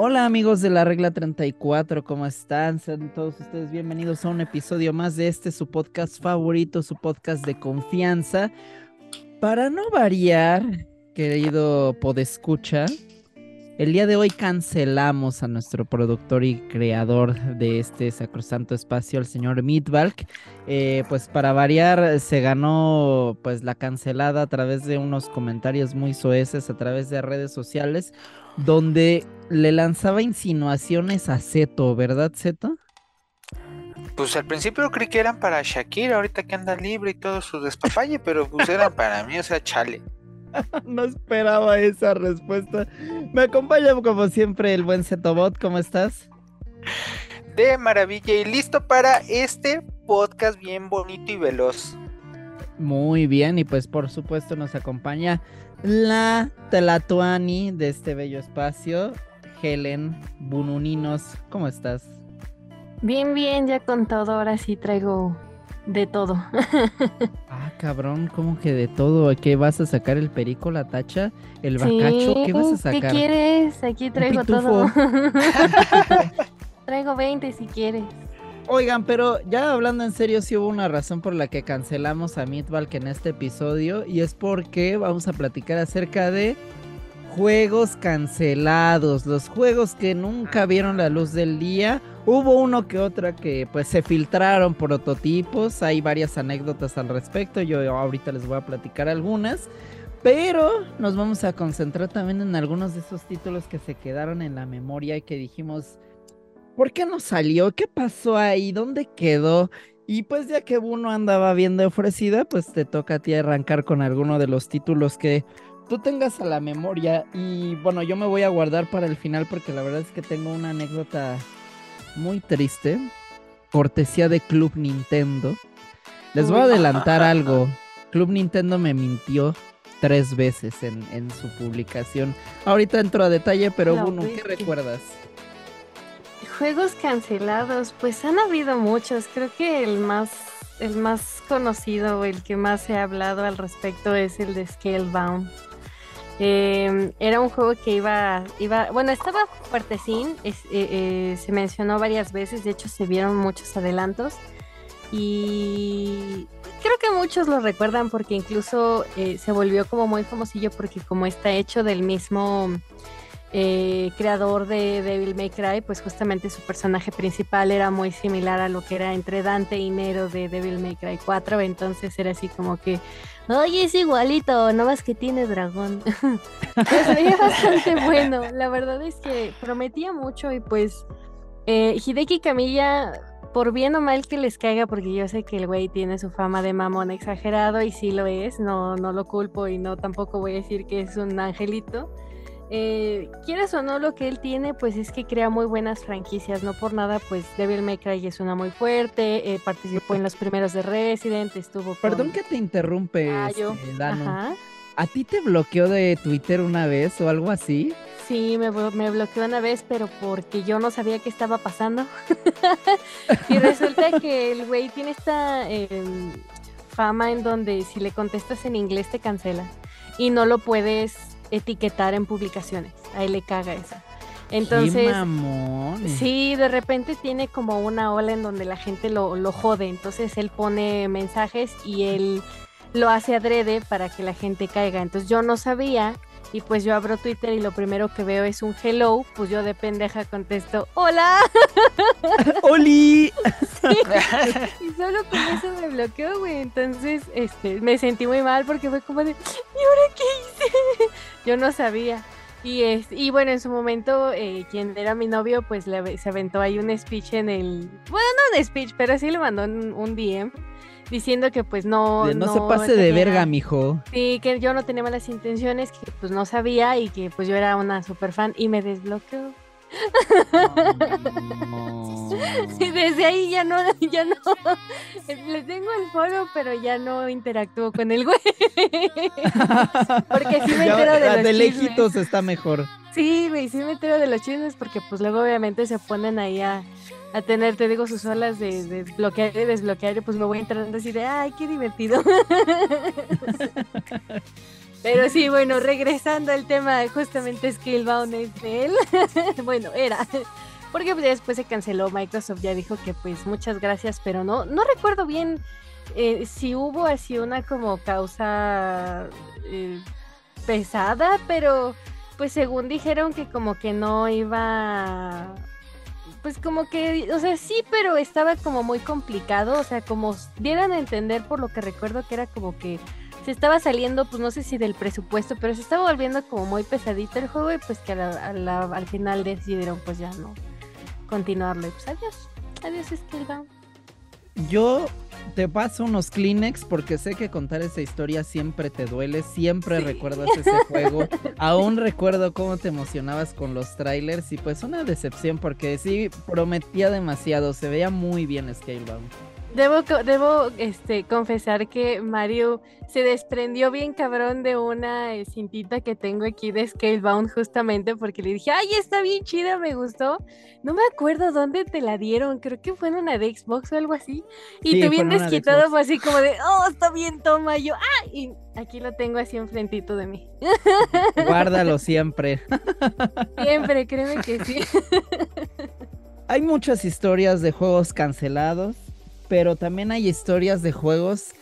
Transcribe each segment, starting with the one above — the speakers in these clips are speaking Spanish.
Hola amigos de la regla 34, ¿cómo están? Sean todos ustedes bienvenidos a un episodio más de este, su podcast favorito, su podcast de confianza. Para no variar, querido podescucha, el día de hoy cancelamos a nuestro productor y creador de este sacrosanto espacio, el señor Midvalk. Eh, pues para variar, se ganó pues la cancelada a través de unos comentarios muy soeces a través de redes sociales, donde le lanzaba insinuaciones a Zeto, ¿verdad, Zeto? Pues al principio creí que eran para Shakira, ahorita que anda libre y todo su despapalle, pero pues eran para mí, o sea, chale. no esperaba esa respuesta. Me acompaña como siempre el buen Zetobot, ¿cómo estás? De maravilla y listo para este podcast bien bonito y veloz. Muy bien, y pues por supuesto nos acompaña la Telatuani de este bello espacio, Helen Bununinos. ¿Cómo estás? Bien, bien, ya con todo, ahora sí traigo de todo. ah, cabrón, ¿cómo que de todo? ¿Qué vas a sacar? ¿El perico, la tacha, el bacacho? ¿Qué vas a sacar? ¿Qué quieres? Aquí traigo todo. traigo 20 si quieres. Oigan, pero ya hablando en serio, sí hubo una razón por la que cancelamos a Meatball en este episodio y es porque vamos a platicar acerca de juegos cancelados, los juegos que nunca vieron la luz del día. Hubo uno que otra que pues se filtraron prototipos, hay varias anécdotas al respecto, yo ahorita les voy a platicar algunas, pero nos vamos a concentrar también en algunos de esos títulos que se quedaron en la memoria y que dijimos, ¿por qué no salió? ¿Qué pasó ahí? ¿Dónde quedó? Y pues ya que uno andaba bien de ofrecida, pues te toca a ti arrancar con alguno de los títulos que tú tengas a la memoria. Y bueno, yo me voy a guardar para el final porque la verdad es que tengo una anécdota muy triste, cortesía de Club Nintendo. Les voy a adelantar algo. Club Nintendo me mintió tres veces en, su publicación. Ahorita entro a detalle, pero bueno, ¿qué recuerdas? Juegos cancelados, pues han habido muchos. Creo que el más, el más conocido, el que más se ha hablado al respecto es el de Scalebound. Em, era un juego que iba, iba, bueno, estaba fuertecín, eh, eh, se mencionó varias veces, de hecho se vieron muchos adelantos y creo que muchos lo recuerdan porque incluso eh, se volvió como muy famosillo porque como está hecho del mismo eh, creador de Devil May Cry, pues justamente su personaje principal era muy similar a lo que era entre Dante y Nero de Devil May Cry 4, entonces era así como que, oye, es igualito, no más que tiene dragón. pues bastante bueno, la verdad es que prometía mucho y pues eh, Hideki Kamiya, por bien o mal que les caiga, porque yo sé que el güey tiene su fama de mamón exagerado y sí lo es, no, no lo culpo y no tampoco voy a decir que es un angelito eh, quieras o no, lo que él tiene, pues es que crea muy buenas franquicias. No por nada, pues Devil May Cry es una muy fuerte. Eh, participó en los primeros de Resident, estuvo. Perdón que te interrumpe, ah, Dano. ¿A ti te bloqueó de Twitter una vez o algo así? Sí, me, me bloqueó una vez, pero porque yo no sabía qué estaba pasando. y resulta que el güey tiene esta em, fama en donde si le contestas en inglés te cancela y no lo puedes etiquetar en publicaciones. Ahí le caga eso. Entonces, sí, de repente tiene como una ola en donde la gente lo, lo jode. Entonces él pone mensajes y él lo hace adrede para que la gente caiga. Entonces yo no sabía y pues yo abro Twitter y lo primero que veo es un hello, pues yo de pendeja contesto, hola. ¡Oli! y solo con eso me bloqueó, güey. Entonces, este, me sentí muy mal porque fue como de, ¿y ahora qué hice? yo no sabía. Y, es, y bueno, en su momento, eh, quien era mi novio, pues le, se aventó ahí un speech en el... Bueno, no un speech, pero sí le mandó un, un DM diciendo que pues no... no, se pase de verga, mijo. Sí, que yo no tenía malas intenciones, que pues no sabía y que pues yo era una super fan y me desbloqueó. y desde ahí ya no, ya no, le tengo el foro, pero ya no interactúo con el güey. porque sí me entero de los De lejitos está mejor. Sí, güey, sí me entero de los chismes porque pues luego obviamente se ponen ahí a, a tener, te digo, sus olas de, de bloquear y desbloquear, pues me voy entrando así de, ay, qué divertido. Pero sí, bueno, regresando al tema, justamente Scalebound es de él. bueno, era. Porque pues, después se canceló, Microsoft ya dijo que pues muchas gracias, pero no, no recuerdo bien eh, si hubo así una como causa eh, pesada, pero pues según dijeron que como que no iba pues como que, o sea, sí, pero estaba como muy complicado, o sea, como dieran a entender por lo que recuerdo que era como que se estaba saliendo, pues no sé si del presupuesto, pero se estaba volviendo como muy pesadito el juego y pues que al final decidieron pues ya no continuarlo y pues adiós, adiós Skillbound. Yo te paso unos Kleenex porque sé que contar esa historia siempre te duele, siempre recuerdas ese juego. Aún recuerdo cómo te emocionabas con los trailers y pues una decepción porque sí prometía demasiado, se veía muy bien Scalebound. Debo, debo este, confesar que Mario se desprendió bien cabrón de una eh, cintita que tengo aquí de Scalebound justamente porque le dije, ay, está bien chida, me gustó. No me acuerdo dónde te la dieron, creo que fue en una de Xbox o algo así. Y tú bien desquitado fue así como de, oh, está bien, toma. yo, ah, y aquí lo tengo así enfrentito de mí. Guárdalo siempre. Siempre, créeme que sí. Hay muchas historias de juegos cancelados pero también hay historias de juegos.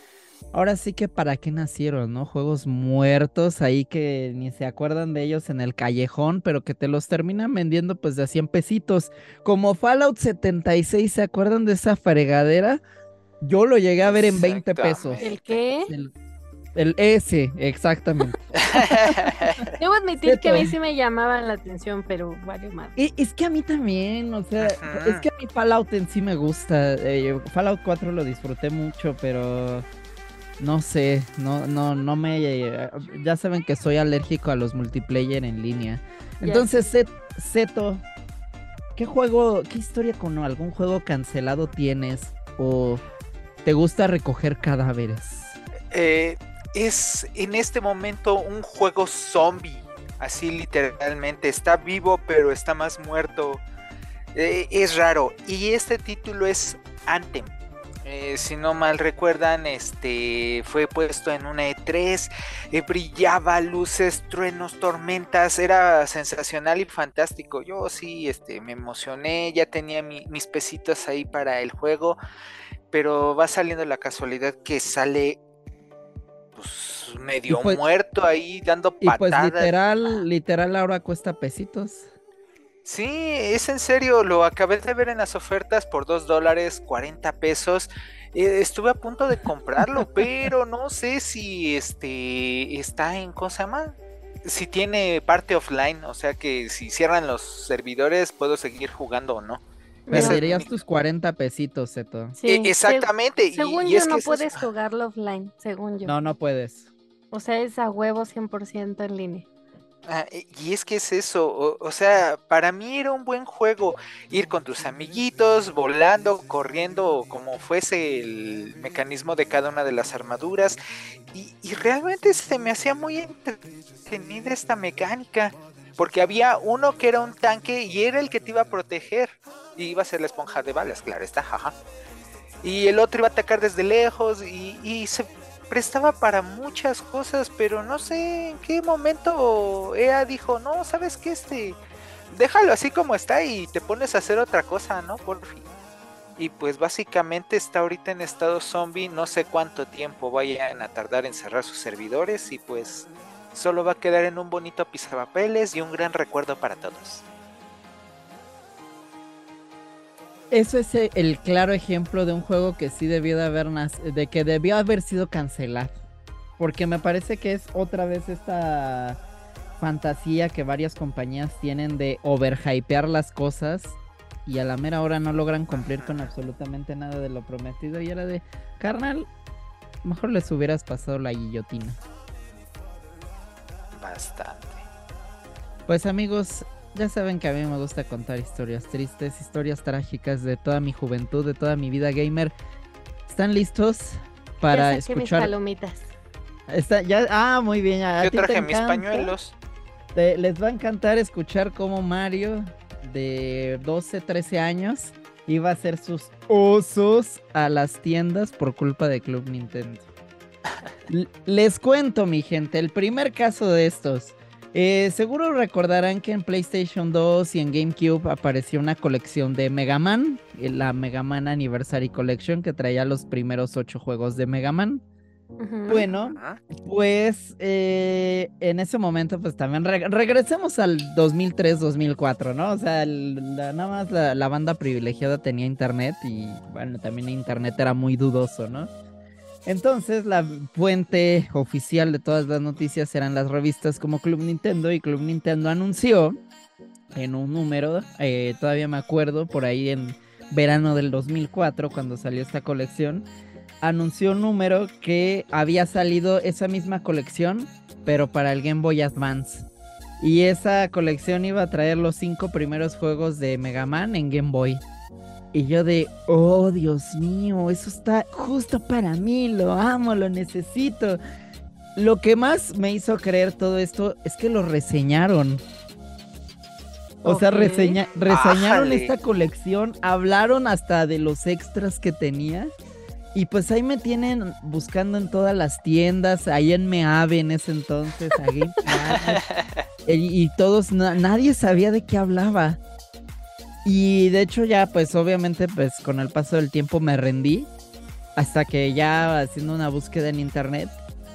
Ahora sí que para qué nacieron, ¿no? Juegos muertos ahí que ni se acuerdan de ellos en el callejón, pero que te los terminan vendiendo pues de a 100 pesitos. Como Fallout 76, ¿se acuerdan de esa fregadera? Yo lo llegué a ver en 20 pesos. ¿El qué? El S, exactamente. Debo admitir que a mí sí me llamaba la atención, pero vale más. Es que a mí también, o sea, es que a mí Fallout en sí me gusta. Eh, Fallout 4 lo disfruté mucho, pero no sé, no, no, no me. ya saben que soy alérgico a los multiplayer en línea. Entonces, Zeto, ¿qué juego, qué historia con algún juego cancelado tienes? ¿O te gusta recoger cadáveres? Eh, es en este momento un juego zombie, así literalmente. Está vivo, pero está más muerto. Eh, es raro. Y este título es Anthem. Eh, si no mal recuerdan, este fue puesto en una E3, eh, brillaba luces, truenos, tormentas, era sensacional y fantástico. Yo sí, este, me emocioné, ya tenía mis pesitos ahí para el juego, pero va saliendo la casualidad que sale pues medio pues muerto ahí dando patadas. Y pues literal, literal ahora cuesta pesitos. Sí, es en serio, lo acabé de ver en las ofertas por 2 dólares, 40 pesos. Eh, estuve a punto de comprarlo, pero no sé si este está en cosa más. Si tiene parte offline, o sea que si cierran los servidores puedo seguir jugando o no. Me darías tus 40 pesitos, Zeto. Sí, e, exactamente. según yo, no puedes jugarlo offline, según yo. No, no puedes. O sea, es a huevo 100% en línea. Ah, e, y es que es eso, o, sea, para mí era un buen juego ir con tus amiguitos, volando, corriendo, como fuese el mecanismo de cada una de las armaduras, y, y realmente se me hacía muy entretenida esta mecánica, porque había uno que era un tanque y era el que te iba a proteger. Y iba a ser la esponja de balas, claro está, jaja. Y el otro iba a atacar desde lejos y, se prestaba para muchas cosas, pero no sé en qué momento EA dijo, no, sabes que este, déjalo así como está y te pones a hacer otra cosa, ¿no? Por fin. Y pues básicamente está ahorita en estado zombie, no sé cuánto tiempo vayan a tardar en cerrar sus servidores y pues solo va a quedar en un bonito pisapapeles y un gran recuerdo para todos. Eso es e, el claro ejemplo de un juego que sí debió de haber de que debió haber sido cancelado. Porque me parece que es otra vez esta fantasía que varias compañías tienen de overhypear las cosas y a la mera hora no logran cumplir con absolutamente nada de lo prometido. Y era de, carnal, mejor les hubieras pasado la guillotina. Bastante. Pues amigos, ya saben que a mí me gusta contar historias tristes, historias trágicas de toda mi juventud, de toda mi vida gamer. ¿Están listos para escuchar? Mis palomitas. Está, ya, ah, muy bien. Yo traje mis pañuelos. les va a encantar escuchar cómo Mario, de 12, 13 años, iba a hacer sus osos a las tiendas por culpa de Club Nintendo. Les cuento, mi gente, el primer caso de estos. Eh, seguro recordarán que en PlayStation 2 y en GameCube apareció una colección de Mega Man, eh, la Mega Man Anniversary Collection que traía los primeros ocho juegos de Mega Man. Bueno, pues eh, en ese momento, pues también regresemos al 2003-2004, ¿no? O sea, nada más la, banda privilegiada tenía internet y bueno, también internet era muy dudoso, ¿no? Entonces, la fuente oficial de todas las noticias eran las revistas como Club Nintendo y Club Nintendo anunció en un número, eh, todavía me acuerdo, por ahí en verano del 2004, cuando salió esta colección, anunció un número que había salido esa misma colección, pero para el Game Boy Advance. Y esa colección iba a traer los cinco primeros juegos de Mega Man en Game Boy. Y yo de, oh Dios mío, eso está justo para mí, lo amo, lo necesito. Lo que más me hizo creer todo esto es que lo reseñaron. O sea, reseñaron esta colección, hablaron hasta de los extras que tenía. Y pues ahí me tienen buscando en todas las tiendas, ahí en Meave en ese entonces, y, y, todos, nadie sabía de qué hablaba. Y de hecho ya, pues obviamente, pues con el paso del tiempo me rendí. Hasta que ya haciendo una búsqueda en internet,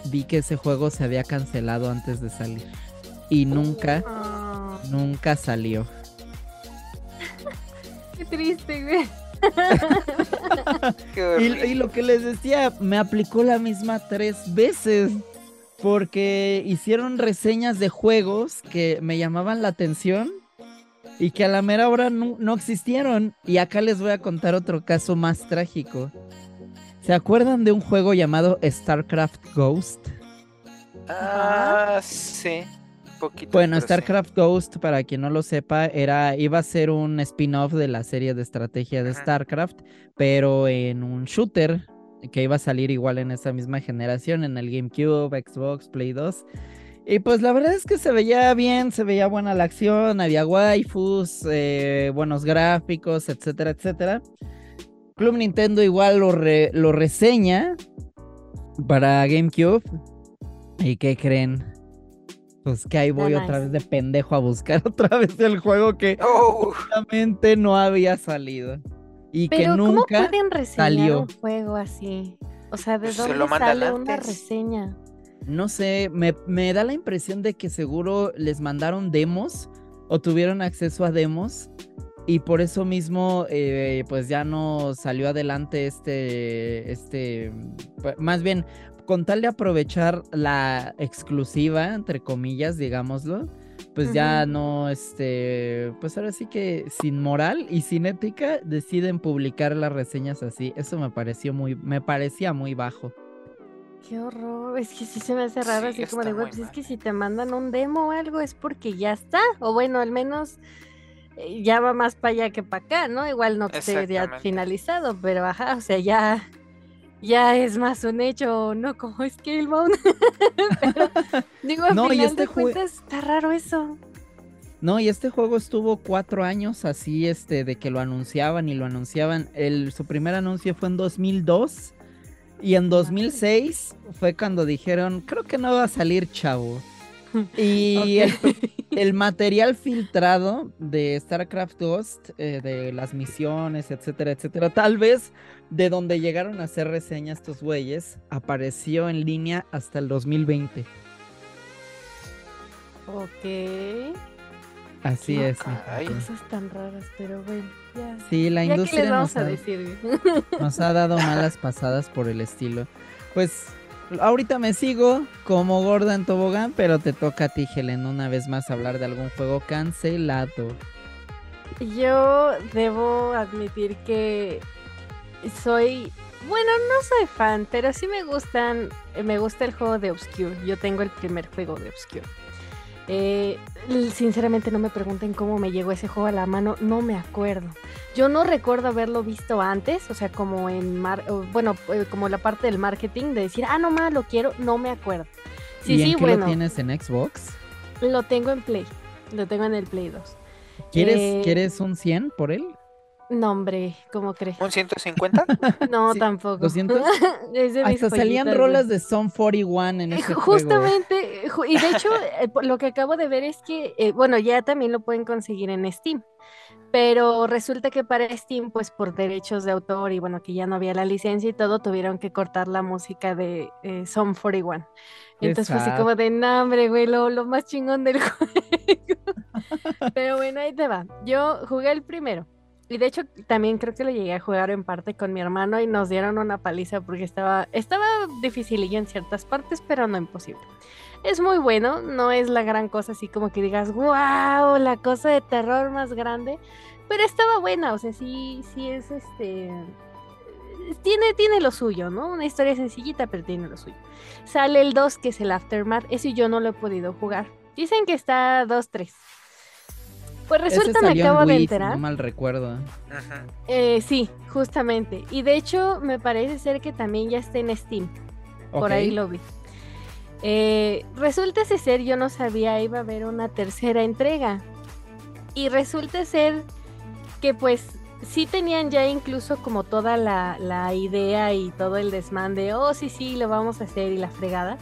vi que ese juego se había cancelado antes de salir. Y nunca, ah. nunca salió. Qué triste, güey. y, lo que les decía, me aplicó la misma tres veces. Porque hicieron reseñas de juegos que me llamaban la atención y que a la mera hora no, existieron. Y acá les voy a contar otro caso más trágico. ¿Se acuerdan de un juego llamado StarCraft Ghost? Ah, sí bueno, StarCraft Ghost, para quien no lo sepa, era, iba a ser un spin-off de la serie de estrategia de StarCraft, pero en un shooter que iba a salir igual en esa misma generación, en el GameCube, Xbox, Play 2. Y pues la verdad es que se veía bien, se veía buena la acción, había waifus, eh, buenos gráficos, etcétera, etcétera. Club Nintendo igual lo, lo reseña para GameCube. ¿Y qué creen? Pues que ahí voy otra vez de pendejo a buscar otra vez el juego que oh. no había salido. Y que nunca ¿cómo pueden reseñar un juego así? O sea, ¿de pues dónde sale una reseña? No sé, me, me, da la impresión de que seguro les mandaron demos o tuvieron acceso a demos y por eso mismo eh, pues ya no salió adelante este, este, más bien con tal de aprovechar la exclusiva, entre comillas, digámoslo, pues ya no, este, pues ahora sí que sin moral y sin ética deciden publicar las reseñas así. Eso me pareció muy, me parecía muy bajo. Qué horror, es que sí se me hace raro, así como de, pues es que si te mandan un demo o algo es porque ya está, o bueno, al menos eh, ya va más para allá que para acá, ¿no? Igual no sería finalizado, pero ajá, o sea, ya ya es más un hecho, no como Scalebound. Pero, digo, a no, final este de cuentas está raro eso. No, y este juego estuvo cuatro años así, este, de que lo anunciaban y lo anunciaban. El, su primer anuncio fue en 2002 y en 2006 fue cuando dijeron, creo que no va a salir chavo. Y el, material filtrado de StarCraft Ghost, eh, de las misiones, etcétera, etcétera, tal vez de donde llegaron a hacer reseñas estos güeyes, apareció en línea hasta el 2020. Ok. Así es. Cosas tan raras, pero bueno, ya. Sí, la industria nos, ha, decir? nos ha dado malas pasadas por el estilo. Pues ahorita me sigo como gorda en tobogán, pero te toca a ti, Helen, una vez más hablar de algún juego cancelado. Yo debo admitir que soy, bueno, no soy fan, pero sí me gustan, me gusta el juego de Obscure. Yo tengo el primer juego de Obscure. Eh, sinceramente no me pregunten cómo me llegó ese juego a la mano, no me acuerdo. Yo no recuerdo haberlo visto antes, o sea, como en, mar bueno, eh, como la parte del marketing de decir, ah, no más, lo quiero, no me acuerdo. Sí, ¿Y en qué lo tienes en Xbox? Lo tengo en Play, lo tengo en el Play 2. ¿Quieres, eh, ¿quieres un 100 por él? No, hombre, ¿cómo crees? ¿Un 150? No, Sí, tampoco. 200. Es de mis Hasta salían rolas de Son 41 en ese juego. Justamente, ju- y de hecho, eh, lo que acabo de ver es que, eh, bueno, ya también lo pueden conseguir en Steam, pero resulta que para Steam, pues por derechos de autor y bueno, que ya no había la licencia y todo, tuvieron que cortar la música de eh, Song 41. Qué Entonces fue así como de, "No, hombre, güey, lo, lo más chingón del juego. Pero bueno, ahí te va. Yo jugué el primero. Y de hecho también creo que lo llegué a jugar en parte con mi hermano y nos dieron una paliza porque estaba, estaba dificilillo en ciertas partes, pero no imposible. Es muy bueno, no es la gran cosa así como que digas, wow, la cosa de terror más grande, pero estaba buena, o sea, sí, sí es este... Tiene, tiene lo suyo, ¿no? Una historia sencillita, pero tiene lo suyo. Sale el 2, que es el Aftermath, ese yo no lo he podido jugar. Dicen que está 2-3. Pues resulta, me en acabo de enterar. No mal recuerdo. Eh, sí, justamente. Y de hecho, me parece ser que también ya está en Steam. Por ahí lo vi. Eh, resulta ser, yo no sabía, iba a haber una tercera entrega. Y resulta ser que pues sí tenían ya incluso como toda la, la idea y todo el desmán de, oh, sí, sí, lo vamos a hacer y la fregada.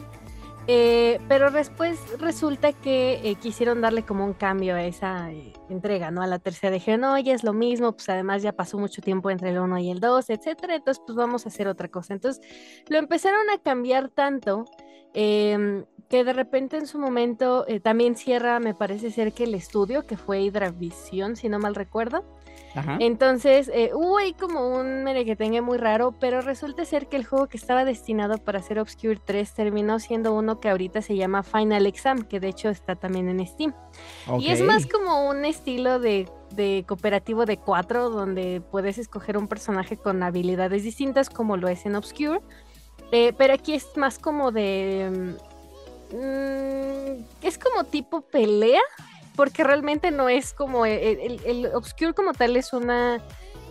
Eh, pero después resulta que eh, quisieron darle como un cambio a esa eh, entrega, ¿no? A la tercera dijeron, no, ya es lo mismo, pues además ya pasó mucho tiempo entre el 1 y el 2, etcétera, entonces pues vamos a hacer otra cosa. Entonces lo empezaron a cambiar tanto em, que de repente en su momento también cierra, me parece ser que el estudio, que fue Hydravisión, si no mal recuerdo. Ajá. Entonces, eh, hubo ahí como un merequetengue muy raro, pero resulta ser que el juego que estaba destinado para ser Obscure 3 terminó siendo uno que ahorita se llama Final Exam, que de hecho está también en Steam. Y es más como un estilo de, de cooperativo de cuatro, donde puedes escoger un personaje con habilidades distintas, como lo es en Obscure. Eh, pero aquí es más como de. mm, es como tipo pelea, porque realmente no es como. El, el- el Obscure como tal es una.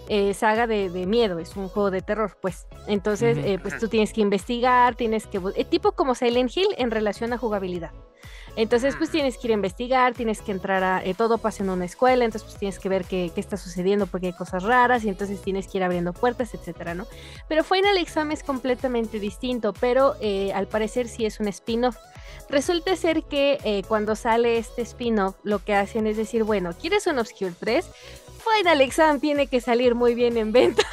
Eh, saga de, de miedo, es un juego de terror, pues. Entonces, Ujú. eh, pues tú tienes que investigar, tienes que... eh, tipo como Silent Hill en relación a jugabilidad. Entonces, pues tienes que ir a investigar, tienes que entrar a... eh, todo pasa en una escuela, entonces pues tienes que ver qué, qué está sucediendo porque hay cosas raras y entonces tienes que ir abriendo puertas, etcétera, ¿no? Pero Final Exam es completamente distinto, pero eh, al parecer sí es un spin-off. Resulta ser que cuando sale este spin-off, lo que hacen es decir, bueno, ¿quieres un Obscure 3? Final Exam tiene que salir muy bien en venta.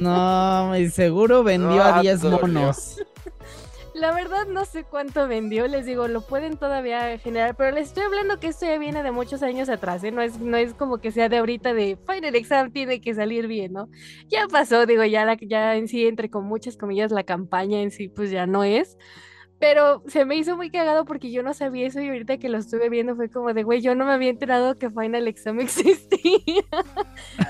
No, y seguro vendió a Ah, 10 dolió. monos. La verdad no sé cuánto vendió, les digo, lo pueden todavía generar, pero les estoy hablando que esto ya viene de muchos años atrás, ¿eh? no, es, no es como que sea de ahorita de Final Exam tiene que salir bien, ¿no? Ya pasó, digo, ya, la, ya en sí, entre con muchas comillas, la campaña en sí, pues ya no es. Pero se me hizo muy cagado porque yo no sabía eso y ahorita que lo estuve viendo fue como de, güey, yo no me había enterado que Final Exam existía.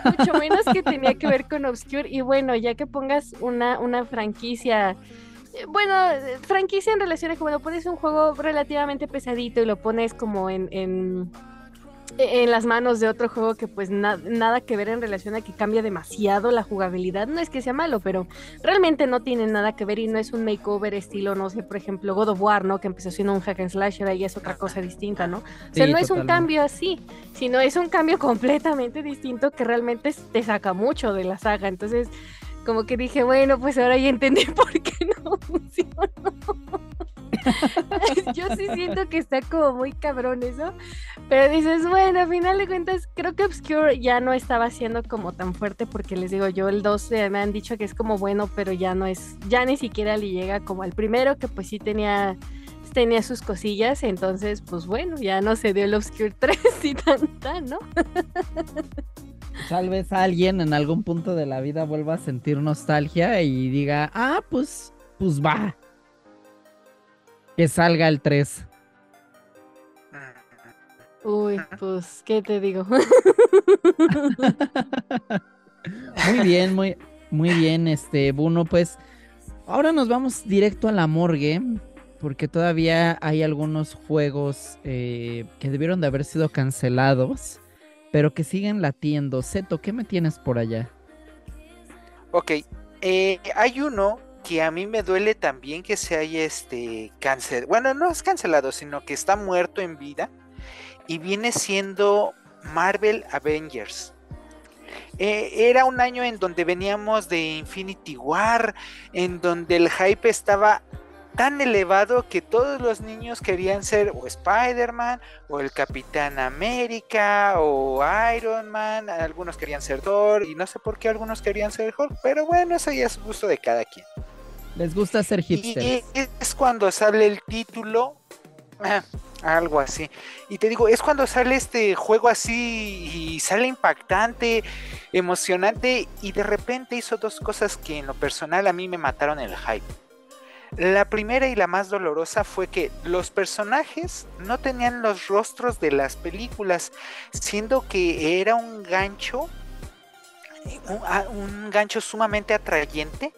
Mucho menos que tenía que ver con Obscure. Y bueno, ya que pongas una, una franquicia eh, bueno, franquicia en relación a que, bueno, pones un juego relativamente pesadito y lo pones como en, en, en las manos de otro juego que pues na- nada que ver en relación a que cambia demasiado la jugabilidad. No es que sea malo, pero realmente no tiene nada que ver y no es un makeover estilo, no sé, por ejemplo, God of War, ¿no? Que empezó siendo un hack and slasher, ahí es otra cosa distinta, ¿no? O sea, no es un cambio así, sino es un cambio completamente distinto que realmente te saca mucho de la saga. Entonces, como que dije, bueno, pues ahora ya entendí por qué no funcionó. Yo sí siento que está como muy cabrón eso, pero dices, bueno, a final de cuentas, creo que Obscure ya no estaba siendo como tan fuerte porque les digo, yo el 2 eh, me han dicho que es como bueno, pero ya no es, ya ni siquiera le llega como al primero, que pues sí tenía tenía sus cosillas, entonces pues bueno, ya no se dio el Obscure 3 y tan tan, ¿no? Tal vez alguien en algún punto de la vida vuelva a sentir nostalgia y diga, ah, pues, pues va. Que salga el 3. Uy, pues, ¿qué te digo? Muy bien, muy, muy bien, este, Buno, pues ahora nos vamos directo a la morgue, porque todavía hay algunos juegos eh, que debieron de haber sido cancelados, pero que siguen latiendo. Seto, ¿qué me tienes por allá? Ok, eh, hay uno que a mí me duele también que se haya este cancelado. Bueno, no es cancelado, sino que está muerto en vida. Y viene siendo Marvel Avengers. Eh, era un año en donde veníamos de Infinity War, en donde el hype estaba tan elevado que todos los niños querían ser o Spider-Man o el Capitán América o Iron Man, algunos querían ser Thor y no sé por qué algunos querían ser Hulk, pero bueno, eso ya es gusto de cada quien. Les gusta ser hipsters. Y es cuando sale el título, ah, algo así. Y te digo, es cuando sale este juego así y sale impactante, emocionante y de repente hizo dos cosas que en lo personal a mí me mataron el hype la primera y la más dolorosa fue que los personajes no tenían los rostros de las películas, siendo que era un gancho, un, gancho sumamente atrayente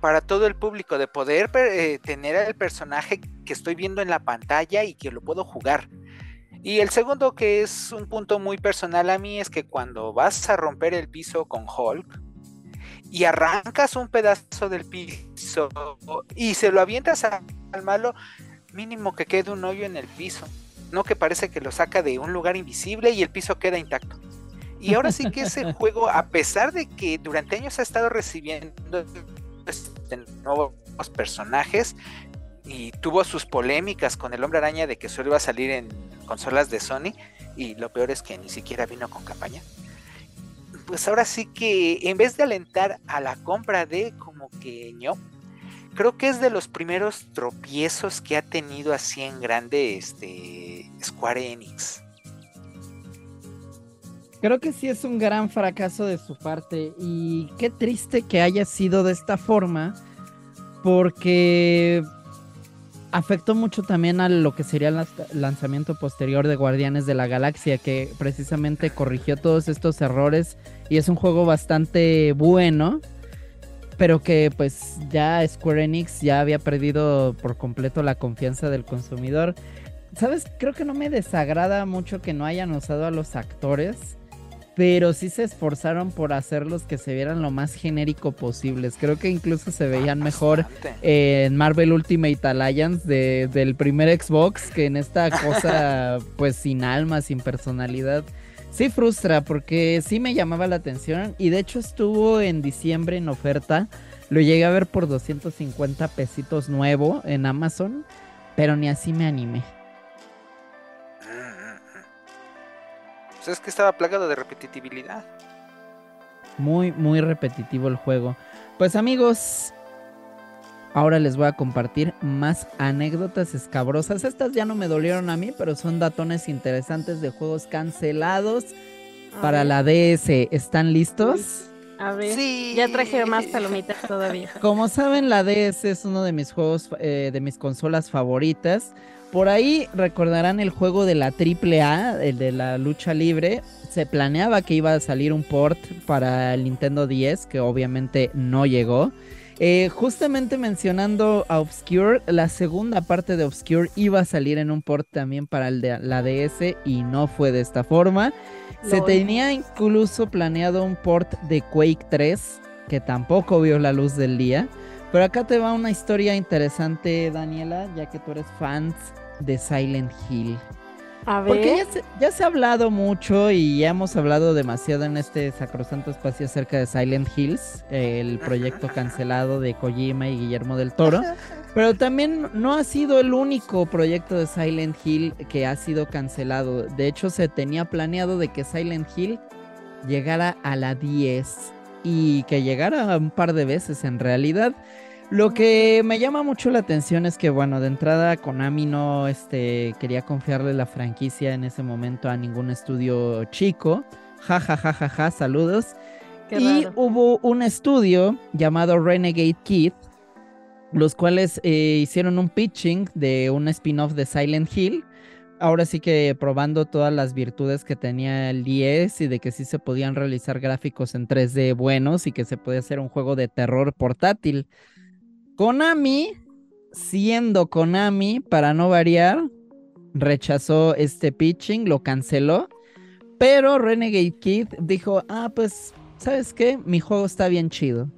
para todo el público de poder eh, tener al personaje que estoy viendo en la pantalla y que lo puedo jugar. Y el segundo que es un punto muy personal a mí es que cuando vas a romper el piso con Hulk, y arrancas un pedazo del piso y se lo avientas al malo, mínimo que quede un hoyo en el piso. No que parece que lo saca de un lugar invisible y el piso queda intacto. Y ahora sí que ese juego, a pesar de que durante años ha estado recibiendo este, nuevos personajes y tuvo sus polémicas con el hombre araña de que solo iba a salir en consolas de Sony, y lo peor es que ni siquiera vino con campaña pues ahora sí que en vez de alentar a la compra de como que ño, creo que es de los primeros tropiezos que ha tenido así en grande este Square Enix. Creo que sí es un gran fracaso de su parte y qué triste que haya sido de esta forma porque afectó mucho también a lo que sería el lanzamiento posterior de Guardianes de la Galaxia, que precisamente corrigió todos estos errores y es un juego bastante bueno, pero que pues ya Square Enix ya había perdido por completo la confianza del consumidor. ¿Sabes? Creo que no me desagrada mucho que no hayan usado a los actores pero sí se esforzaron por hacerlos que se vieran lo más genérico posibles. Creo que incluso se veían mejor en Marvel Ultimate Alliance del primer Xbox que en esta cosa pues sin alma, sin personalidad. Sí frustra porque sí me llamaba la atención y de hecho estuvo en diciembre en oferta. Lo llegué a ver por 250 pesitos nuevo en Amazon, pero ni así me animé. Es que estaba plagado de repetitividad. Muy, muy repetitivo el juego. Pues amigos, ahora les voy a compartir más anécdotas escabrosas. Estas ya no me dolieron a mí, pero son datones interesantes de juegos cancelados para la DS. ¿Están listos? A ver, sí. ya traje más palomitas todavía. Como saben, la DS es uno de mis juegos, eh, de mis consolas favoritas. Por ahí recordarán el juego de la AAA, el de la lucha libre. Se planeaba que iba a salir un port para el Nintendo 10, que obviamente no llegó. Eh, justamente mencionando a Obscure, la segunda parte de Obscure iba a salir en un port también para el de la DS y no fue de esta forma. Se tenía incluso planeado un port de Quake 3 que tampoco vio la luz del día. Pero acá te va una historia interesante, Daniela, ya que tú eres fan de Silent Hill. A ver. Porque ya se, ha hablado mucho y ya hemos hablado demasiado en este sacrosanto espacio acerca de Silent Hills, el proyecto cancelado de Kojima y Guillermo del Toro. Pero también no ha sido el único proyecto de Silent Hill que ha sido cancelado. De hecho, se tenía planeado de que Silent Hill llegara a la 10 y que llegara un par de veces en realidad. Lo que me llama mucho la atención es que, bueno, de entrada Konami no este, quería confiarle la franquicia en ese momento a ningún estudio chico. Ja, ja, ja, ja, ja, saludos. y hubo un estudio llamado Renegade Kid, los cuales eh, hicieron un pitching de un spin-off de Silent Hill ahora sí que probando todas las virtudes que tenía el 10 y de que sí se podían realizar gráficos en 3D buenos y que se podía hacer un juego de terror portátil. Konami, siendo Konami, para no variar, rechazó este pitching, lo canceló, pero Renegade Kid dijo, ah, pues, ¿sabes qué? Mi juego está bien chido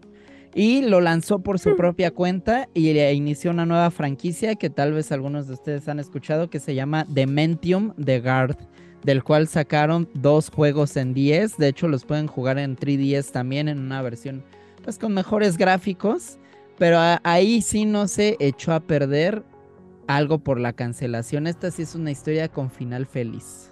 y lo lanzó por su propia cuenta y inició una nueva franquicia que tal vez algunos de ustedes han escuchado que se llama Dementium The Guard. del cual sacaron dos juegos en 10. De hecho, los pueden jugar en 3DS también en una versión pues con mejores gráficos. Pero ahí sí no se echó a perder algo por la cancelación. Esta sí es una historia con final feliz.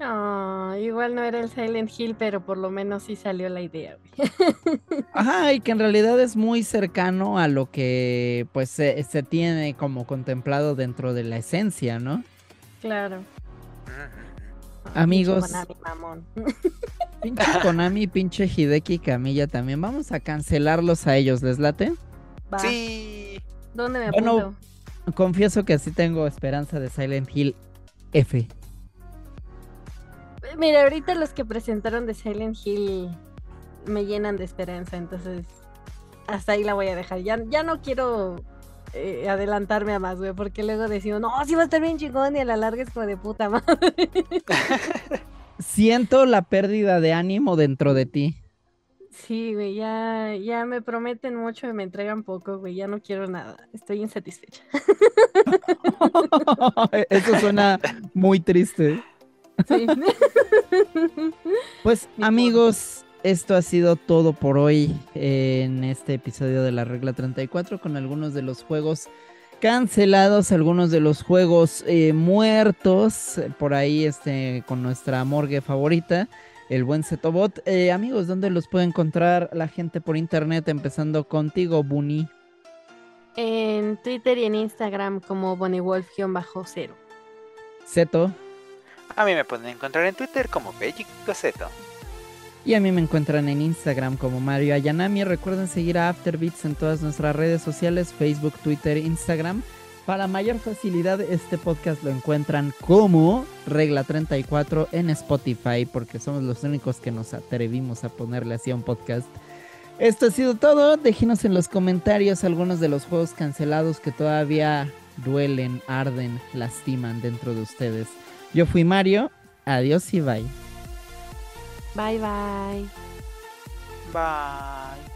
No, igual no era el Silent Hill, pero por lo menos sí salió la idea. Ajá, y que en realidad es muy cercano a lo que pues se, tiene como contemplado dentro de la esencia, ¿no? Claro. Amigos. Pinche Konami, mamón. Pinche Konami, pinche Hideki Camilla también. Vamos a cancelarlos a ellos, ¿les late? Sí. ¿Dónde me bueno, Confieso que sí tengo esperanza de Silent Hill F. Mira, ahorita los que presentaron de Silent Hill me llenan de esperanza, entonces hasta ahí la voy a dejar. Ya, ya no quiero eh, adelantarme a más, güey, porque luego decimos, no, sí va a estar bien chingón y a la larga es como de puta madre. Siento la pérdida de ánimo dentro de ti. Sí, güey, ya, ya me prometen mucho y me entregan poco, güey, ya no quiero nada, estoy insatisfecha. Eso suena muy triste. pues amigos, esto ha sido todo por hoy en este episodio de la regla 34 con algunos de los juegos cancelados, algunos de los juegos eh, muertos por ahí este con nuestra morgue favorita, el buen Zetobot. Eh, amigos, ¿dónde los puede encontrar la gente por internet empezando contigo, Bunny? En Twitter y en Instagram como BonnieWolf-0. Zeto. A mí me pueden encontrar en Twitter como Bellic Y a mí me encuentran en Instagram como Mario Ayanami. Recuerden seguir a Afterbeats en todas nuestras redes sociales, Facebook, Twitter, Instagram. Para mayor facilidad, este podcast lo encuentran como Regla 34 en Spotify, porque somos los únicos que nos atrevimos a ponerle así a un podcast. Esto ha sido todo. Déjenos en los comentarios algunos de los juegos cancelados que todavía duelen, arden, lastiman dentro de ustedes. Yo fui Mario. Adiós y bye. Bye bye. Bye.